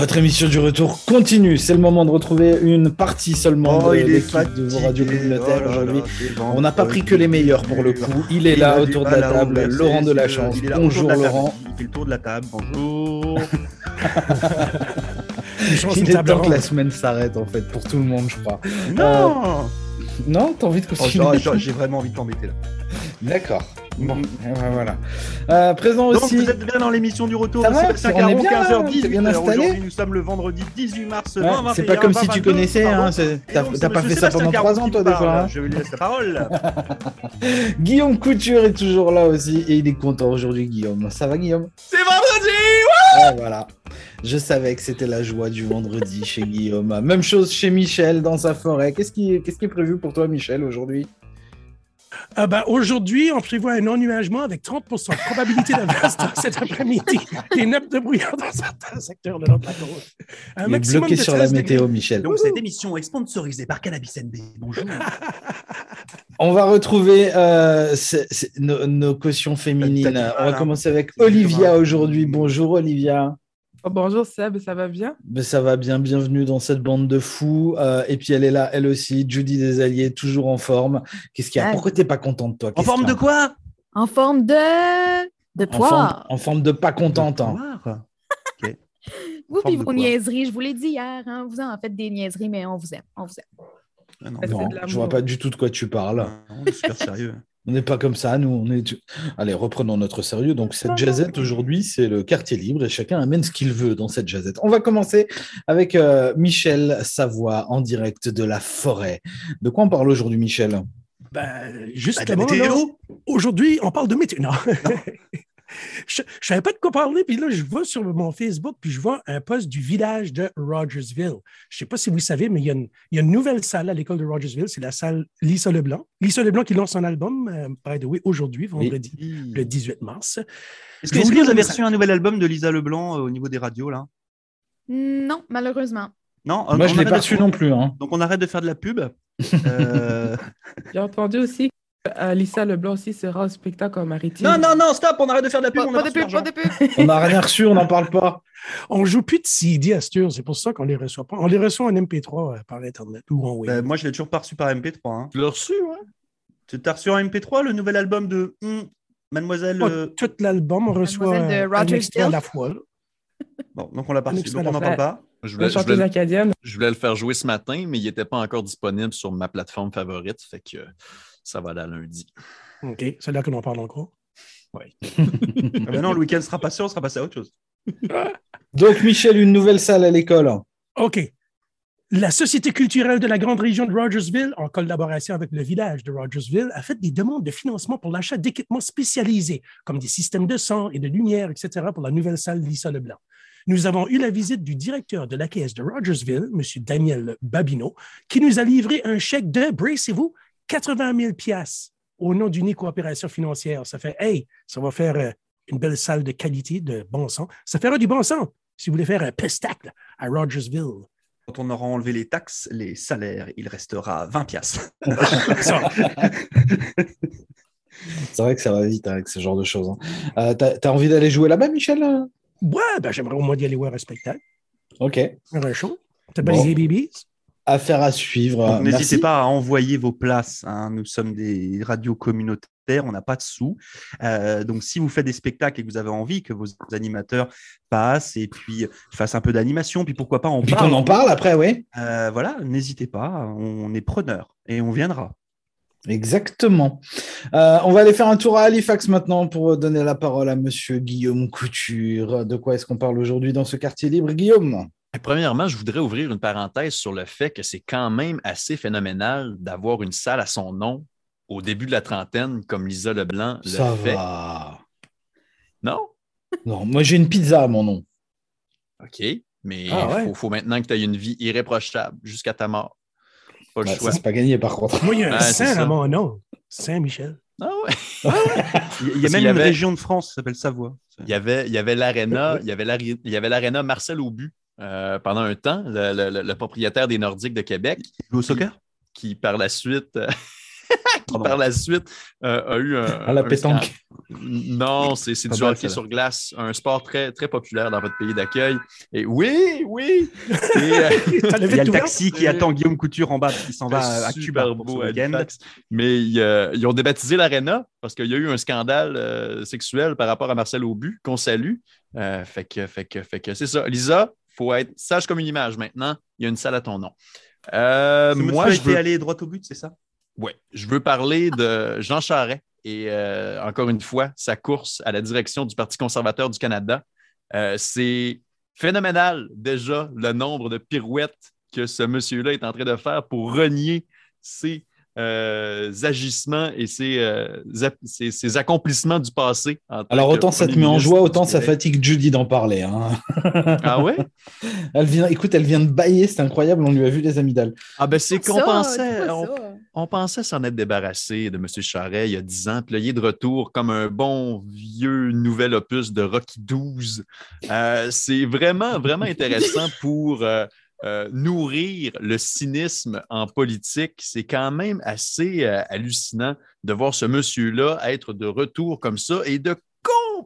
Votre émission du retour continue. C'est le moment de retrouver une partie seulement Oh, de il est l'équipe fatigué. de vos radios communautaires Oh aujourd'hui. On n'a pas pris que les meilleurs pour le coup. Il est Il là autour de la table, Laurent de la Chance. il est là autour Bonjour de la table. Laurent. Il fait le tour de la table. Bonjour. Il est temps que la semaine s'arrête en fait pour tout le monde, je crois. non Non, t'as envie de Oh, continuer j'ai- J'ai vraiment envie de t'embêter là. D'accord. Bon, eh ben, voilà. Euh, présent Donc aussi. vous êtes bien dans l'émission du retour Ça de va, Sébastien Caron, bien, 15h18. t'es bien Alors, installé Aujourd'hui, nous sommes le vendredi 18 mars Ouais, 2021. c'est pas comme si tu 2022, connaissais, hein, t'as pas fait ça pendant Sébastien trois Caron ans, qui toi, des fois. hein Je lui laisse la parole. Guillaume Couture est toujours là aussi et il est content aujourd'hui, Guillaume. Ça va, Guillaume? C'est vendredi Ouais, voilà. Je savais que c'était la joie du vendredi chez Guillaume. Même chose chez Michel dans sa forêt. Qu'est-ce qui, qu'est-ce qui est prévu pour toi, Michel, aujourd'hui? Ah ben, Aujourd'hui, on prévoit un ennuagement avec 30 de probabilité d'averse cet après-midi. Des nappes de brouillard dans certains secteurs de notre plateau. Un Il est maximum bloqué de sur la 13 degrés. météo, Michel. Donc cette émission est sponsorisée par Cannabis NB. Bonjour. On va retrouver euh, nos, nos cautions féminines. On va hein. commencer avec Olivia aujourd'hui. Bonjour, Olivia. Oh, bonjour Seb, ça va bien? Ben, ça va bien, bienvenue dans cette bande de fous. Euh, et puis elle est là, elle aussi, Judy Desalliés, toujours en forme. Qu'est-ce qu'il y a? Ouais. Pourquoi t'es pas contente, toi? En forme de quoi? En forme de... de en forme, poire. en forme de pas contente. hein. Vous puis vos niaiseries, je vous l'ai dit hier, hein, vous en faites des niaiseries, mais on vous aime, on vous aime. Ah non, Non, je vois pas du tout de quoi tu parles. on est super sérieux. On n'est pas comme ça, nous. On est... Allez, reprenons notre sérieux. Donc, cette jazzette aujourd'hui, c'est le quartier libre et chacun amène ce qu'il veut dans cette jazzette. On va commencer avec euh, Michel Savoie en direct de la forêt. De quoi on parle aujourd'hui, Michel? Ben, juste Bah, là, météo. Aujourd'hui, on parle de météo. Non. Je ne savais pas de quoi parler, puis là, je vois sur mon Facebook, puis je vois un poste du village de Rogersville. Je ne sais pas si vous savez, mais il y, a une, il y a une nouvelle salle à l'école de Rogersville, c'est la salle Lisa Leblanc. Lisa Leblanc qui lance son album, euh, by the way, aujourd'hui, vendredi, le 18 mars. Est-ce que, vous que avez reçu un nouvel album de Lisa Leblanc euh, au niveau des radios là? Non, malheureusement. Non Moi, je on l'ai pas de- reçu non plus. Hein. Donc on arrête de faire de la pub. Euh, J'ai entendu aussi qu'Alissa Leblanc aussi sera au spectacle en maritime. Non, non, non, stop, on arrête de faire de la pub. Pas, on a. On n'a rien reçu, on n'en parle pas. On ne joue plus de CD à c'est pour ça qu'on ne les reçoit pas. On les reçoit en MP3 euh, par Internet ou en web. Ben, moi, je l'ai toujours pas reçu par MP3. Hein. Tu l'as reçu, ouais? Tu as reçu en MP3 le nouvel album de hum, Mademoiselle. Pas euh, tout l'album, on reçoit Mademoiselle de euh, un extrait à la fois. Bon, donc on l'a pas reçu. Donc on n'en parle pas. Je La voulais, je, chanteuse voulais, acadienne. je voulais le faire jouer ce matin, mais il n'était pas encore disponible sur ma plateforme favorite, fait que ça va aller à lundi. OK, c'est là que l'on parle encore? Ah ben non, le week-end sera passé, on sera passé à autre chose. Donc, Michel, une nouvelle salle à l'école. OK. La Société culturelle de la grande région de Rogersville, en collaboration avec le village de Rogersville, a fait des demandes de financement pour l'achat d'équipements spécialisés, comme des systèmes de son et de lumière, etc., pour la nouvelle salle Lisa Leblanc. Nous avons eu la visite du directeur de l'AKS de Rogersville, M. Daniel Babineau, qui nous a livré un chèque de, bracez-vous, 80 000 piastres au nom d'une coopération financière. Ça fait, hey, ça va faire euh, une belle salle de qualité, de bon sang. Ça fera du bon sang si vous voulez faire un pestacle à Rogersville. Quand on aura enlevé les taxes, les salaires, il restera 20 piastres. Ça, C'est vrai que ça va vite avec ce genre de choses. hein. Euh, T'as t'as envie d'aller jouer là-bas, Michel? Ouais, ben, j'aimerais au moins y aller voir un spectacle, Ok. un show. T'as pas Bon. les ABBs? Affaire à suivre. N'hésitez pas à envoyer vos places. hein. Nous sommes des radios communautaires, on n'a pas de sous. Euh, donc, si vous faites des spectacles et que vous avez envie que vos animateurs passent et puis fassent un peu d'animation, puis pourquoi pas en Puis parle, qu'on en parle après, oui. euh, voilà, n'hésitez pas, on est preneur et on viendra. Exactement. Euh, on va aller faire un tour à Halifax maintenant pour donner la parole à Monsieur Guillaume Couture. De quoi est-ce qu'on parle aujourd'hui dans ce quartier libre, Guillaume? Premièrement, je voudrais ouvrir une parenthèse sur le fait que c'est quand même assez phénoménal d'avoir une salle à son nom au début de la trentaine, comme Lisa Leblanc le Ça fait. va. Non? Non, moi j'ai une pizza à mon nom. OK. Mais il Ah ouais? faut, faut maintenant que tu aies une vie irréprochable jusqu'à ta mort. Pas le Ouais, choix. ça, c'est pas gagné par contre. Moi, il y a un Saint à mon nom. Saint-Michel. Ah ouais. Il y a, il y a Parce même une région de France qui s'appelle Savoie. Il y avait, il y avait l'aréna, il y avait l'ari- il y avait l'aréna Marcel Aubu euh, pendant un temps, le, le- le- le propriétaire des Nordiques de Québec, Tu joues au soccer? qui par la suite, euh, qui par la suite euh, a eu un. À la un pétanque. Non, c'est du hockey sur glace, un sport très, très populaire dans votre pays d'accueil. Et oui, oui. Et, euh, Il y a le taxi qui attend Guillaume Couture en bas qu'il s'en va à Cuba pour beau ce. Mais ils, euh, ils ont débaptisé l'aréna parce qu'il y a eu un scandale euh, sexuel par rapport à Marcel Aubu, qu'on salue. Euh, fait que, fait que, fait que c'est ça. Lisa, faut être sage comme une image maintenant. Il y a une salle à ton nom. Euh, moi, je veux, allé droit au but, c'est ça? Ouais, je veux parler de Jean Charest et euh, encore une fois, sa course à la direction du Parti conservateur du Canada. Euh, c'est phénoménal déjà le nombre de pirouettes que ce monsieur-là est en train de faire pour renier ses euh, agissements et ses, euh, ap- ses- ses accomplissements du passé. Alors autant ça te met en joie, autant ça fatigue Judy d'en parler. hein. Ah ouais? Elle vient, écoute, elle vient de bailler, c'est incroyable, on lui a vu les amygdales. Ah ben c'est qu'on pensait, on, pensait s'en être débarrassé de M. Charret il y a 10 ans, puis là, il est de retour comme un bon vieux nouvel opus de Rocky 12. Euh, c'est vraiment, vraiment intéressant pour euh, nourrir le cynisme en politique. C'est quand même assez euh, hallucinant de voir ce monsieur-là être de retour comme ça et de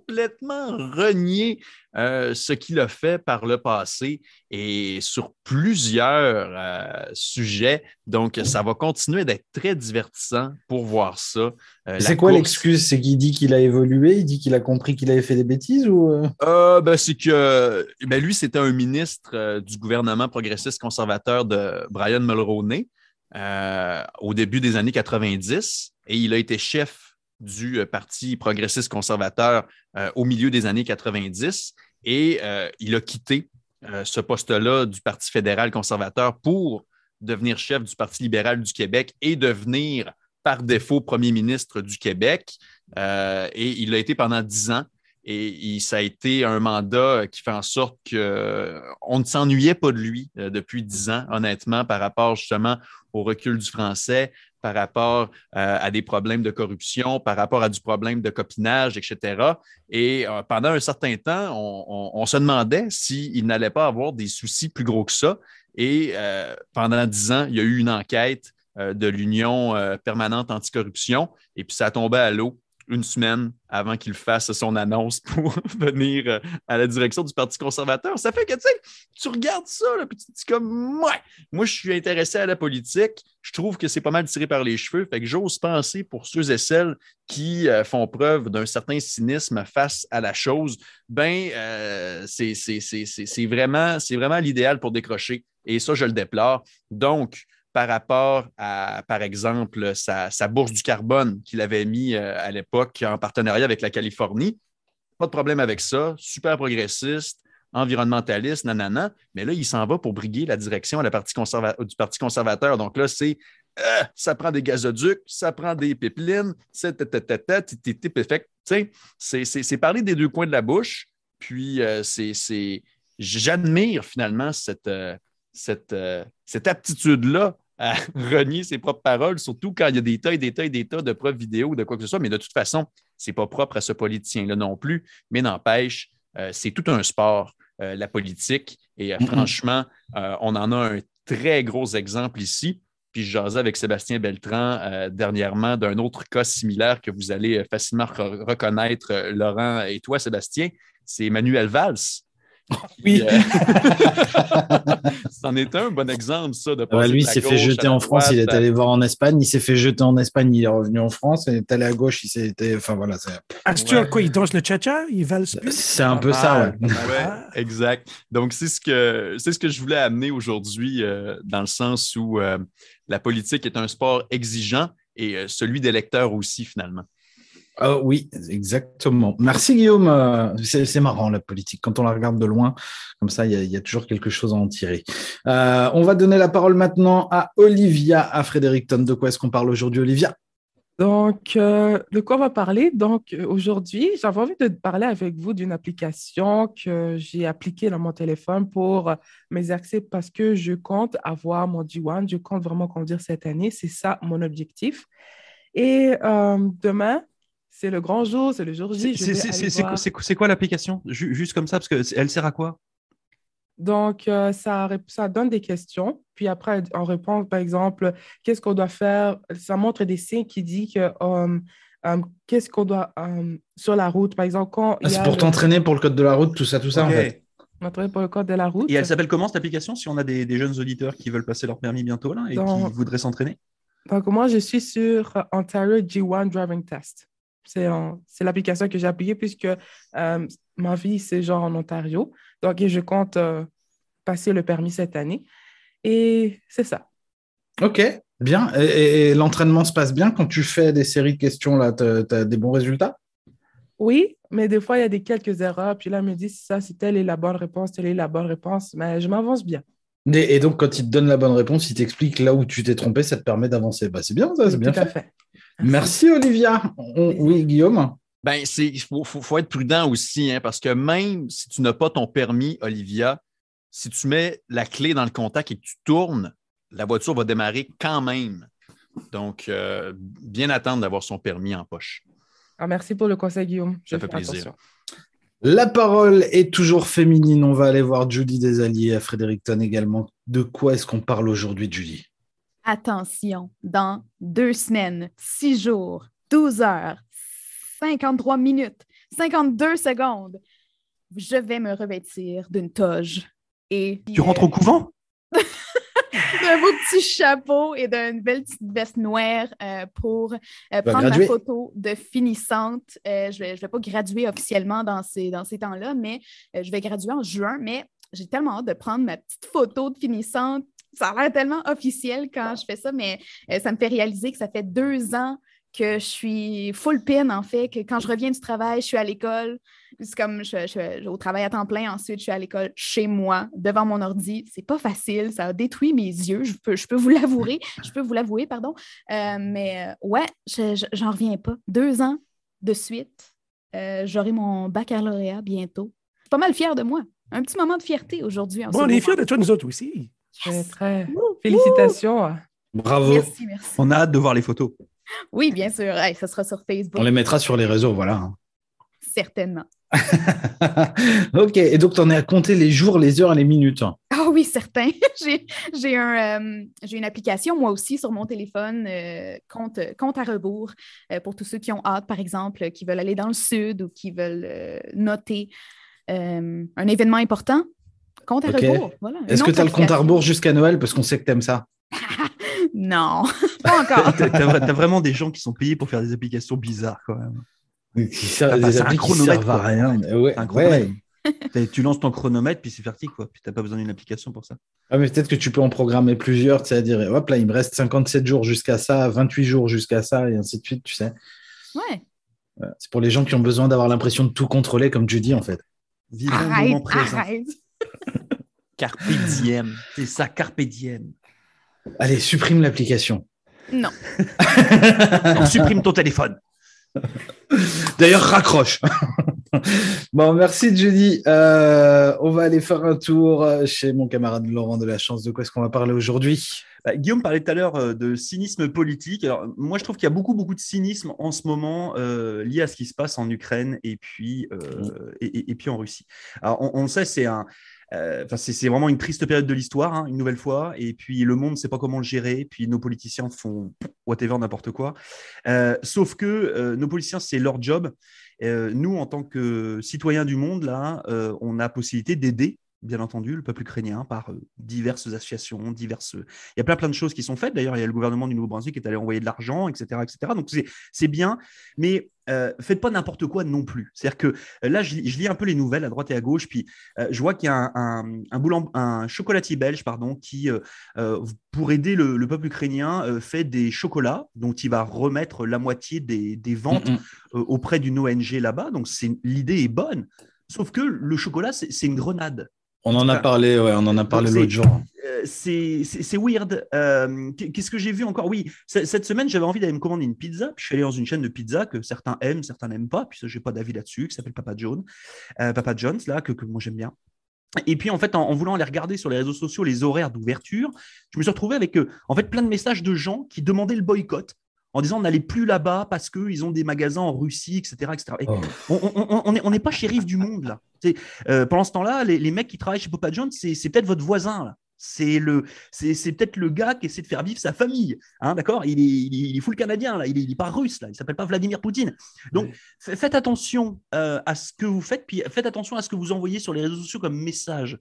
complètement renier euh, ce qu'il a fait par le passé et sur plusieurs euh, sujets. Donc, ça va continuer d'être très divertissant pour voir ça. Euh, C'est quoi course- l'excuse? C'est qu'il dit qu'il a évolué, il dit qu'il a compris qu'il avait fait des bêtises ou ben, c'est que ben, lui, c'était un ministre du gouvernement progressiste conservateur de Brian Mulroney au début des années 90 et il a été chef du euh, Parti progressiste conservateur euh, au milieu des années 90 et euh, il a quitté ce poste-là du Parti fédéral conservateur pour devenir chef du Parti libéral du Québec et devenir par défaut premier ministre du Québec. Et il l'a été pendant dix ans. Et ça a été un mandat qui fait en sorte qu'on ne s'ennuyait pas de lui depuis dix ans, honnêtement, par rapport justement au recul du français, par rapport euh, à des problèmes de corruption, par rapport à du problème de copinage, etc. Et euh, pendant un certain temps, on, se demandait s'il n'allait pas avoir des soucis plus gros que ça. Et euh, pendant dix ans, il y a eu une enquête de l'Union permanente anticorruption, et puis ça tombait à l'eau une semaine avant qu'il fasse son annonce pour venir euh, à la direction du Parti conservateur. Ça fait que, tu sais, tu regardes ça, là, puis tu te dis comme, ouais, moi, je suis intéressé à la politique. Je trouve que c'est pas mal tiré par les cheveux. Fait que j'ose penser pour ceux et celles qui euh, font preuve d'un certain cynisme face à la chose, ben, euh, c'est vraiment l'idéal pour décrocher. Et ça, je le déplore. Donc, par rapport à, par exemple, sa, bourse du carbone qu'il avait mis euh, à l'époque en partenariat avec la Californie. Pas de problème avec ça. Super progressiste, environnementaliste, nanana. Mais là, il s'en va pour briguer la direction du Parti conservateur. Donc là, c'est euh, ça prend des gazoducs, ça prend des pipelines, c'est parler des deux coins de la bouche. Puis euh, c'est- j'admire finalement cette aptitude-là à renier ses propres paroles, surtout quand il y a des tas et des tas et des tas de preuves vidéo ou de quoi que ce soit. Mais de toute façon, c'est pas propre à ce politicien-là non plus. Mais n'empêche, euh, c'est tout un sport, euh, la politique. Et euh, franchement, on en a un très gros exemple ici. Puis je jasais avec Sébastien Beltran dernièrement d'un autre cas similaire que vous allez facilement re- reconnaître, Laurent et toi, Sébastien. C'est Manuel Valls. Oui. Euh, C'en est un bon exemple, ça. De Ah bah, passer lui, il s'est fait jeter en France, il est allé voir en Espagne, il s'est fait jeter en Espagne, il est revenu en France, il est allé à gauche, il s'est été. Enfin voilà, Ah, un quoi? Il danse le cha-cha? Il valse plus? c'est un peu ça, ouais. mal. Ouais, exact. Donc, c'est ce que c'est ce que je voulais amener aujourd'hui, euh, dans le sens où euh, la politique est un sport exigeant et euh, celui des lecteurs aussi, finalement. Ah oui, exactement. Merci Guillaume. Euh, C'est marrant la politique. Quand on la regarde de loin, comme ça, il y a, toujours quelque chose à en tirer. Euh, on va donner la parole maintenant à Olivia, à Fredericton. De quoi est-ce qu'on parle aujourd'hui, Olivia? Donc, euh, de quoi on va parler? Donc, aujourd'hui, j'avais envie de parler avec vous d'une application que j'ai appliquée dans mon téléphone pour mes accès parce que je compte avoir mon D1. Je compte vraiment conduire cette année. C'est ça mon objectif. Et demain, c'est le grand jour, c'est le jour J. C'est- quoi, l'application? Ju- Juste comme ça, parce qu'elle sert à quoi? Donc, euh, ça, donne des questions. Puis après, on répond, par exemple, qu'est-ce qu'on doit faire? Ça montre des signes qui disent que euh, euh, qu'est-ce qu'on doit euh, sur la route, par exemple, quand Ah, c'est pour le- t'entraîner pour le code de la route, tout ça, tout ça, en fait. Pour le code de la route. Et elle s'appelle comment cette application si on a des, des jeunes auditeurs qui veulent passer leur permis bientôt là et qui voudraient s'entraîner? Donc, moi, je suis sur euh, Ontario G1 Driving Test. C'est l'application que j'ai appuyée puisque euh, ma vie, c'est genre en Ontario. Donc, et je compte euh, passer le permis cette année. Et c'est ça. Ok, bien. Et, et- et l'entraînement se passe bien quand tu fais des séries de questions, là, tu as des bons résultats? Oui, mais des fois, il y a des quelques erreurs. Puis là, me dit ça, si telle est la bonne réponse, telle est la bonne réponse. Mais je m'avance bien. Et, donc, quand il te donne la bonne réponse, il t'explique là où tu t'es trompé, ça te permet d'avancer. Bah, c'est bien, ça, c'est bien tout à fait. Merci, Olivia. On- oui, Guillaume. Ben, c'est, il faut, faut- faut être prudent aussi, hein, parce que même si tu n'as pas ton permis, Olivia, si tu mets la clé dans le contact et que tu tournes, la voiture va démarrer quand même. Donc, euh, bien attendre d'avoir son permis en poche. Ah, merci pour le conseil, Guillaume. Je Ça fait plaisir. attention. La parole est toujours féminine. On va aller voir Judy Desalliés à Fredericton également. De quoi est-ce qu'on parle aujourd'hui, Judy Attention, dans deux semaines, six jours, 12 heures, 53 minutes, 52 secondes, je vais me revêtir d'une toge et Tu rentres au couvent? D'un beau petit chapeau et d'une belle petite veste noire euh, pour euh, prendre ma photo de finissante. Euh, je ne vais, pas graduer officiellement dans ces, dans ces temps-là, mais je vais graduer en juin. Mais j'ai tellement hâte de prendre ma petite photo de finissante. Ça a l'air tellement officiel quand je fais ça, mais euh, ça me fait réaliser que ça fait deux ans que je suis full pin, en fait, que quand je reviens du travail, je suis à l'école. C'est comme je, je- je- au travail à temps plein, ensuite je suis à l'école chez moi, devant mon ordi. C'est pas facile, ça a détruit mes yeux, je peux, je peux vous l'avouer, je peux vous l'avouer, pardon. Euh, mais euh, ouais, je- je- j'en reviens pas. Deux ans de suite, euh, j'aurai mon baccalauréat bientôt. Je suis pas mal fière de moi. Un petit moment de fierté aujourd'hui. Bon, on est fiers de toi, nous autres aussi. C'est très. Félicitations. Bravo. Merci, merci. On a hâte de voir les photos. Oui, bien sûr. Hey, ça sera sur Facebook, On les mettra sur les réseaux, voilà. certainement. ok, et donc tu en es à compter les jours, les heures et les minutes. Ah oui, certain. j'ai, j'ai, un, euh, j'ai une application, moi aussi, sur mon téléphone, euh, compte, compte à rebours, euh, pour tous ceux qui ont hâte, par exemple, qui veulent aller dans le sud ou qui veulent euh, noter euh, un événement important. Compte à Ok. rebours. Voilà, une Est-ce que tu as le compte à rebours jusqu'à Noël parce qu'on sait que tu aimes ça? Non, pas encore. Vra- t'as vraiment des gens qui sont payés pour faire des applications bizarres quand même. Qui servent- T'as pas- des c'est un chronomètre, servent à rien. Ouais, un chronomètre. Tu lances ton chronomètre puis c'est parti quoi. Puis t'as pas besoin d'une application pour ça. Ah, mais peut-être que tu peux en programmer plusieurs, c'est-à-dire, hop là, il me reste 57 jours jusqu'à ça, 28 jours jusqu'à ça, et ainsi de suite, tu sais. Ouais. C'est pour les gens qui ont besoin d'avoir l'impression de tout contrôler, comme tu dis, en fait. Vivons le Arrête, moment présent. arrête. Carpe diem. C'est ça, carpe diem. Allez, supprime l'application. Non. Alors, supprime ton téléphone. D'ailleurs, raccroche. bon, merci Judy. Euh, on va aller faire un tour chez mon camarade Laurent de la Chance. De quoi est-ce qu'on va parler aujourd'hui? Bah, Guillaume parlait tout à l'heure euh, de cynisme politique. Alors, moi, je trouve qu'il y a beaucoup, beaucoup de cynisme en ce moment euh, lié à ce qui se passe en Ukraine et puis, euh, et, et- et puis en Russie. Alors, on, on le sait, c'est un. Euh, c'est vraiment une triste période de l'histoire, hein, une nouvelle fois. Et puis le monde ne sait pas comment le gérer. Puis nos politiciens font whatever, n'importe quoi. Euh, sauf que euh, nos politiciens, c'est leur job. Nous, en tant que citoyens du monde, là, on a possibilité d'aider, bien entendu, le peuple ukrainien par diverses associations, diverses. Il y a plein, plein de choses qui sont faites. D'ailleurs, il y a le gouvernement du Nouveau-Brunswick qui est allé envoyer de l'argent, etc., etc. Donc c'est bien, mais euh, faites pas n'importe quoi non plus. C'est-à-dire que euh, là, je, lis- je lis un peu les nouvelles à droite et à gauche, puis euh, je vois qu'il y a un, un, un, boulan- un chocolatier belge, pardon, qui, euh, pour aider le, le peuple ukrainien, fait des chocolats dont il va remettre la moitié des, des ventes Mm, mm. euh, auprès d'une ONG là-bas. Donc, l'idée est bonne. Sauf que le chocolat, c'est une grenade. On en a parlé, ouais, on en a parlé l'autre jour. C'est weird. Euh, Qu'est-ce que j'ai vu encore? Oui, cette semaine, j'avais envie d'aller me commander une pizza. Puis je suis allé dans une chaîne de pizza que certains aiment, certains n'aiment pas. Puis j'ai pas d'avis là-dessus, qui s'appelle Papa John, euh, Papa John's là, que, que moi j'aime bien. Et puis en fait, en, en voulant aller regarder sur les réseaux sociaux les horaires d'ouverture, je me suis retrouvé avec euh, en fait plein de messages de gens qui demandaient le boycott en disant n'allait plus là-bas parce qu'ils ont des magasins en Russie, etc. etc. Et Oh. on on- on- on n'est on pas shérif du monde là. Euh, pendant ce temps-là, les, les mecs qui travaillent chez Papa John, c'est peut-être votre voisin. Là. C'est, le, c'est, c'est peut-être le gars qui essaie de faire vivre sa famille. Hein, d'accord? Il est, il, est, il est full canadien, là. Il, est, il est pas russe, là. il s'appelle pas Vladimir Poutine. Donc, fa- faites attention euh, à ce que vous faites, puis faites attention à ce que vous envoyez sur les réseaux sociaux comme message.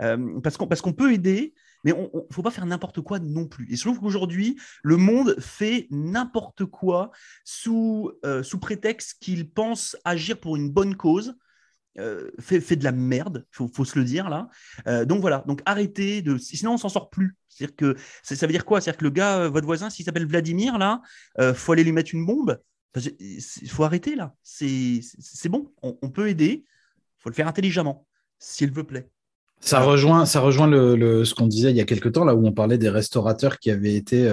Euh, parce, qu'on, parce qu'on peut aider, mais il ne faut pas faire n'importe quoi non plus. Et je trouve qu'aujourd'hui, le monde fait n'importe quoi sous, euh, sous prétexte qu'il pense agir pour une bonne cause. Euh, fait, fait de la merde, faut, faut se le dire là. Euh, donc voilà, donc arrêtez de, sinon on s'en sort plus. C'est-à-dire que ça, veut dire quoi? C'est-à-dire que le gars, euh, votre voisin, s'il s'appelle Vladimir là, euh, faut aller lui mettre une bombe. Il faut arrêter là. C'est bon, on, on peut aider. Faut le faire intelligemment, s'il vous plaît. Ça rejoint, ça rejoint le, le- ce qu'on disait il y a quelque temps, là où on parlait des restaurateurs qui avaient été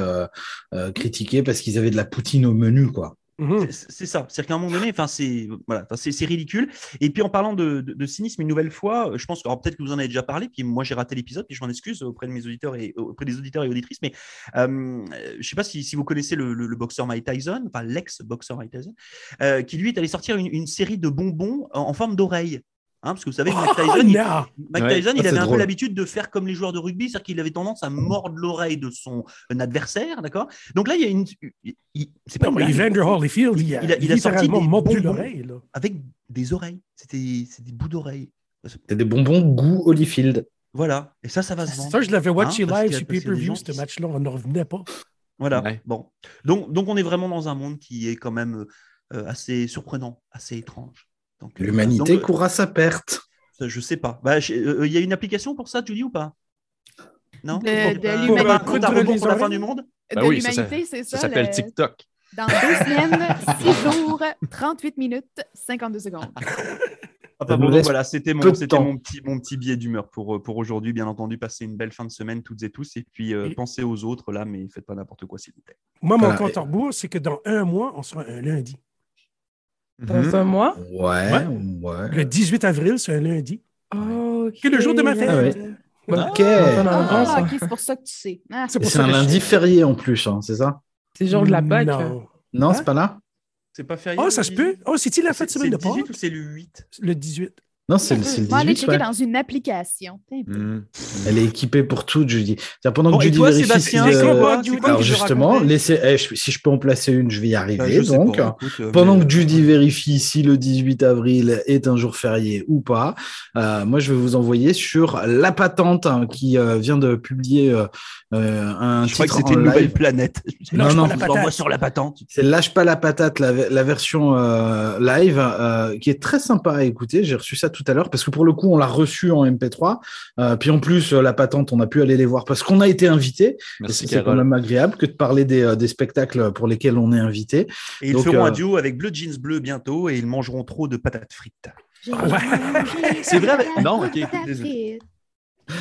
critiqués parce qu'ils avaient de la poutine au menu, quoi. Mhm. C'est- C'est ça. C'est-à-dire qu'à un moment donné, enfin, c'est voilà, c'est c'est ridicule. Et puis en parlant de, cynisme, une nouvelle fois, je pense que peut-être que vous en avez déjà parlé, puis moi j'ai raté l'épisode, puis je m'en excuse auprès de mes auditeurs et auprès des auditeurs et auditrices. Mais euh, je sais pas si, vous connaissez le, boxeur Mike Tyson, enfin l'ex-boxeur Mike Tyson, euh, qui lui est allé sortir une, série de bonbons en, en forme d'oreille. Hein, parce que vous savez, Mike Oh, Tyson, il, non! Mike Ouais. Tyson, il c'est avait un peu l'habitude de faire comme les joueurs de rugby, c'est-à-dire qu'il avait tendance à mordre l'oreille de son adversaire, d'accord? Donc là, il y a une, c'est pas Non, une mais blague Evander Holyfield, il a, Il a- il a sorti des mordu bonbons. l'oreille. là. avec des oreilles. C'était c'est des bouts d'oreilles. C'est des bonbons goût Holyfield. Voilà. Et ça, ça va se vendre. Ça, je l'avais watché Hein, parce live sur pay-per-view, ce match-là, on n'en revenait pas. Voilà. Ouais. Bon. Donc, donc, on est vraiment dans un monde qui est quand même euh, assez surprenant, assez étrange. Donc, euh, L'humanité donc, euh, court à sa perte. ça, je sais pas. Bah, euh, Il y a une application pour ça, Julie, ou pas? Non? De- Pour- de l'humanité. pour pour la fin du monde? De oui, ça, l'humanité, c'est ça. Ça s'appelle le- TikTok. Dans deux semaines, six jours, 38 minutes, 52 secondes. Ah, bon, donc voilà, c'était mon, c'était petit, mon petit billet d'humeur pour, pour aujourd'hui. Bien entendu, passez une belle fin de semaine toutes et tous. Et puis, euh, Et- pensez aux autres là, mais faites pas n'importe quoi, s'il vous plaît. Moi, mon Voilà. compte à rebours, c'est que dans un mois, on sera un lundi. Dans Mhm. un mois? Ouais, ouais. Le 18 avril, c'est un lundi. Oh, ok. Qui est le jour de ma fête. Ah ouais. Ok. Ah, hein. ok, c'est pour ça que tu sais. Ah, C'est c'est un lundi férié en plus, hein, c'est ça? C'est le jour de la Pâque. Non. Non, Hein? c'est pas là? C'est pas férié Oh, le ça se 18? peut. Oh, c'est-il la C'est fête c'est semaine le de 18 Pâques? ou c'est le 8 Le 18. Non, c'est le, le On va aller 18. checker ouais. dans une application. Tiens, Mhm. Elle est équipée pour tout, Judy. Pendant Bon, que Judy toi, vérifie Sébastien, si, c'est euh, quoi, Alors, quoi justement, laissez, eh, je- si je peux en placer une, je vais y Bah, arriver. donc, pas, écoute, euh, pendant mais, que Judy euh, vérifie si le 18 avril est un jour férié ou pas, euh, moi je vais vous envoyer sur La Patente hein, qui euh, vient de publier un Je crois que titre c'était une nouvelle planète. Non, non, la patate. sur la patente. C'est Lâche pas la patate, la, la version euh, live, euh, qui est très sympa à écouter. J'ai reçu ça tout à l'heure parce que pour le coup, on l'a reçu en MP3. Euh, puis en plus, euh, la patente, on a pu aller les voir parce qu'on a été invité. C'est quand même agréable que de parler des, euh, des spectacles pour lesquels on est invité. Et ils Donc, feront euh, un duo avec Bleu Jeans Bleu bientôt et ils mangeront trop de patates frites. Ouais. mangé C'est vrai, mais- non, ok, désolé. frite.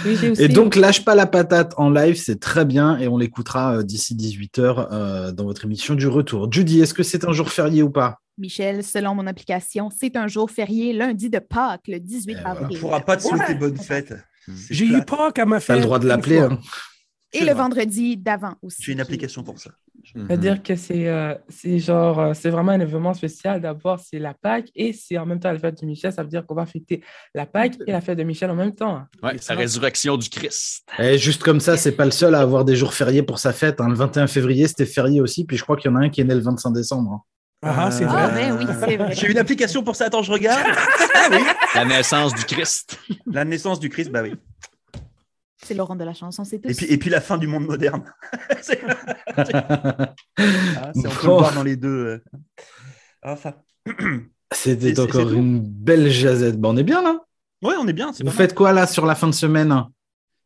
Oui, j'ai aussi. Et donc, lâche pas la patate en live, c'est très bien et on l'écoutera euh, d'ici 18h dans votre émission du retour. Judy, est-ce que c'est un jour férié ou pas? Michel, selon mon application, c'est un jour férié, lundi de Pâques, le 18 Eh On avril. ne pourra pas te souhaiter Ouais. bonne fête. C'est J'ai eu. Pâques à ma fête. T'as le droit de l'appeler. hein. Et le vrai. vendredi d'avant aussi. J'ai une application pour ça. C'est-à-dire que c'est euh, c'est genre, euh, c'est vraiment un événement spécial. D'abord, c'est la Pâque et c'est en même temps la fête de Michel. Ça veut dire qu'on va fêter la Pâque et la fête de Michel en même temps. Ouais, c'est la résurrection du Christ. Et juste comme ça, c'est pas le seul à avoir des jours fériés pour sa fête. hein. Le 21 février, c'était férié aussi. Puis je crois qu'il y en a un qui est né le 25 décembre. hein. Ah, ah, c'est Euh, vrai. Ah, ben oui, c'est vrai. J'ai une application pour ça. Attends, je regarde. Ah oui. La naissance du Christ. La naissance du Christ, bah oui. C'est Laurent de la chanson, c'est tout. Et puis, et puis la fin du monde moderne. C'est- Ah, c'est- on peut Bon. le voir dans les deux. euh. Enfin. C'était C'est- encore c'est une belle jazette. Bon, on est bien là. Ouais, on est bien. c'est Vous pas mal. faites quoi là sur la fin de semaine?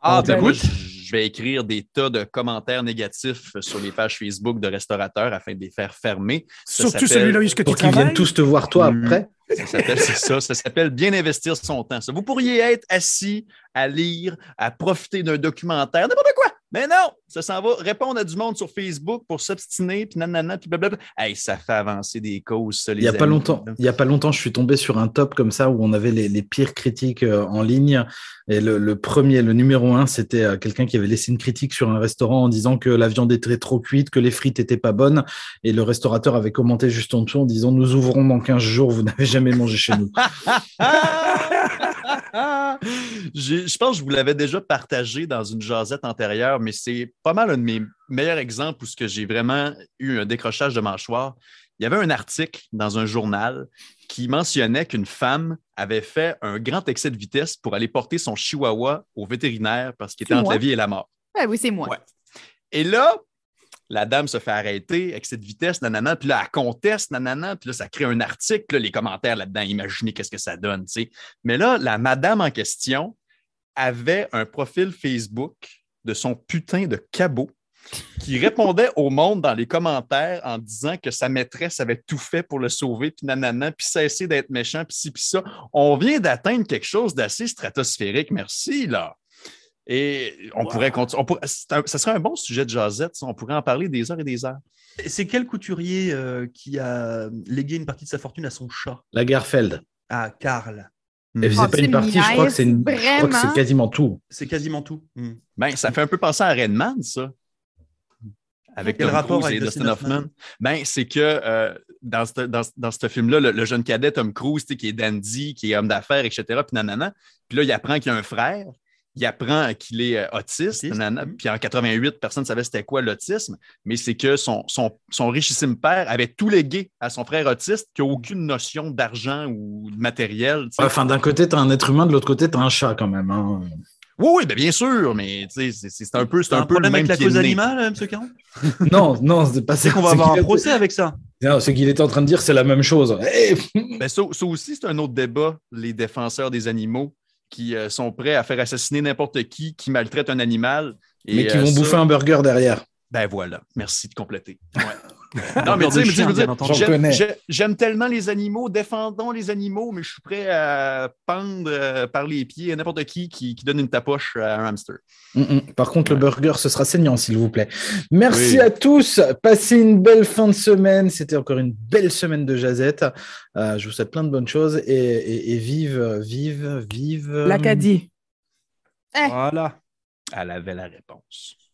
Ah, t'écoute? Je vais écrire des tas de commentaires négatifs sur les pages Facebook de restaurateurs afin de les faire fermer. Ça Surtout celui-là où est-ce que tu Pour qu'ils viennent tous te voir toi Mm. après. Ça s'appelle, c'est ça, ça s'appelle bien investir son temps. Ça, Vous pourriez être assis à lire, à profiter d'un documentaire, n'importe quoi. Mais non, ça s'en va répondre à du monde sur Facebook pour s'obstiner, puis nanana, puis blablabla. Hey, ça fait avancer des causes, ça, les Il y a pas longtemps, il y a pas longtemps, je suis tombé sur un top comme ça où on avait les, les pires critiques euh, en ligne. Et le, le premier, le numéro un, c'était euh, quelqu'un qui avait laissé une critique sur un restaurant en disant que la viande était trop cuite, que les frites étaient pas bonnes. Et le restaurateur avait commenté juste en dessous en disant nous ouvrons dans 15 jours, vous n'avez jamais mangé chez nous. J'ai- Je pense que je vous l'avais déjà partagé dans une jasette antérieure, mais c'est pas mal un de mes meilleurs exemples où ce que j'ai vraiment eu un décrochage de mâchoire. Il y avait un article dans un journal qui mentionnait qu'une femme avait fait un grand excès de vitesse pour aller porter son chihuahua au vétérinaire parce qu'il était entre la vie et la mort. Ben oui, c'est moi. Ouais. Et là, la dame se fait arrêter, excès de vitesse, nanana, puis là, elle conteste, nanana, puis là, ça crée un article, les commentaires là-dedans, imaginez qu'est-ce que ça donne, tu sais. Mais là, la madame en question avait un profil Facebook de son putain de cabot qui répondait au monde dans les commentaires en disant que sa maîtresse avait tout fait pour le sauver, puis nanana, puis cesser d'être méchant, puis ci, puis ça. On vient d'atteindre quelque chose d'assez stratosphérique, merci, là. Et on pourrait continuer. on pourrait- c'est un- ça serait un bon sujet de jasette, ça. on pourrait en parler des heures et des heures. C'est quel couturier euh, qui a légué une partie de sa fortune à son chat? Lagerfeld. Ah, Karl. Elle faisait Oh, pas une c'est partie, je crois que c'est une- je crois que vraiment. c'est quasiment tout. C'est quasiment tout. Hmm. Ben, ça fait un peu penser à Redman, ça. Avec Quel Tom rapport Cruise avec et Dustin Hoffman? Hoffman. Ben, c'est que euh, dans ce dans, dans ce film-là, le, le jeune cadet Tom Cruise, qui est dandy, qui est homme d'affaires, etc., puis nanana. Puis là, il apprend qu'il y a un frère. Il apprend qu'il est euh, autiste. Puis en 88, personne ne savait c'était quoi l'autisme, mais c'est que son, son, son richissime père avait tout légué à son frère autiste qui n'a aucune notion d'argent ou de matériel. Enfin, d'un côté, tu as un être humain, de l'autre côté, tu as un chat quand même. hein. Oui, oui, ben bien sûr, mais tu sais, c'est un peu, c'est un un peu le problème même avec la cause animale, euh, M. Caron? Non, non, c'est pas ça. Qu'on va avoir un procès avec ça. Non, c'est qu'il était en train de dire c'est la même chose. Eh, Ben, ça, ça aussi, c'est un autre débat, les défenseurs des animaux qui euh, sont prêts à faire assassiner n'importe qui qui maltraite un animal. Et, mais qui euh, vont ça, bouffer un burger derrière. Ben voilà, merci de compléter. Ouais. Non, mais tu sais, j'aime- connais. j'ai- j'aime tellement les animaux, défendons les animaux, mais je suis prêt à pendre euh, par les pieds à n'importe qui, qui qui donne une tapoche à un hamster. Mm, mm. Par contre, le burger, ce sera saignant, s'il vous plaît. Merci Oui. à tous. Passez une belle fin de semaine. C'était encore une belle semaine de jazette. Euh, je vous souhaite plein de bonnes choses et, et- et vive, vive, vive. L'Acadie. Eh. Voilà. Elle avait la réponse.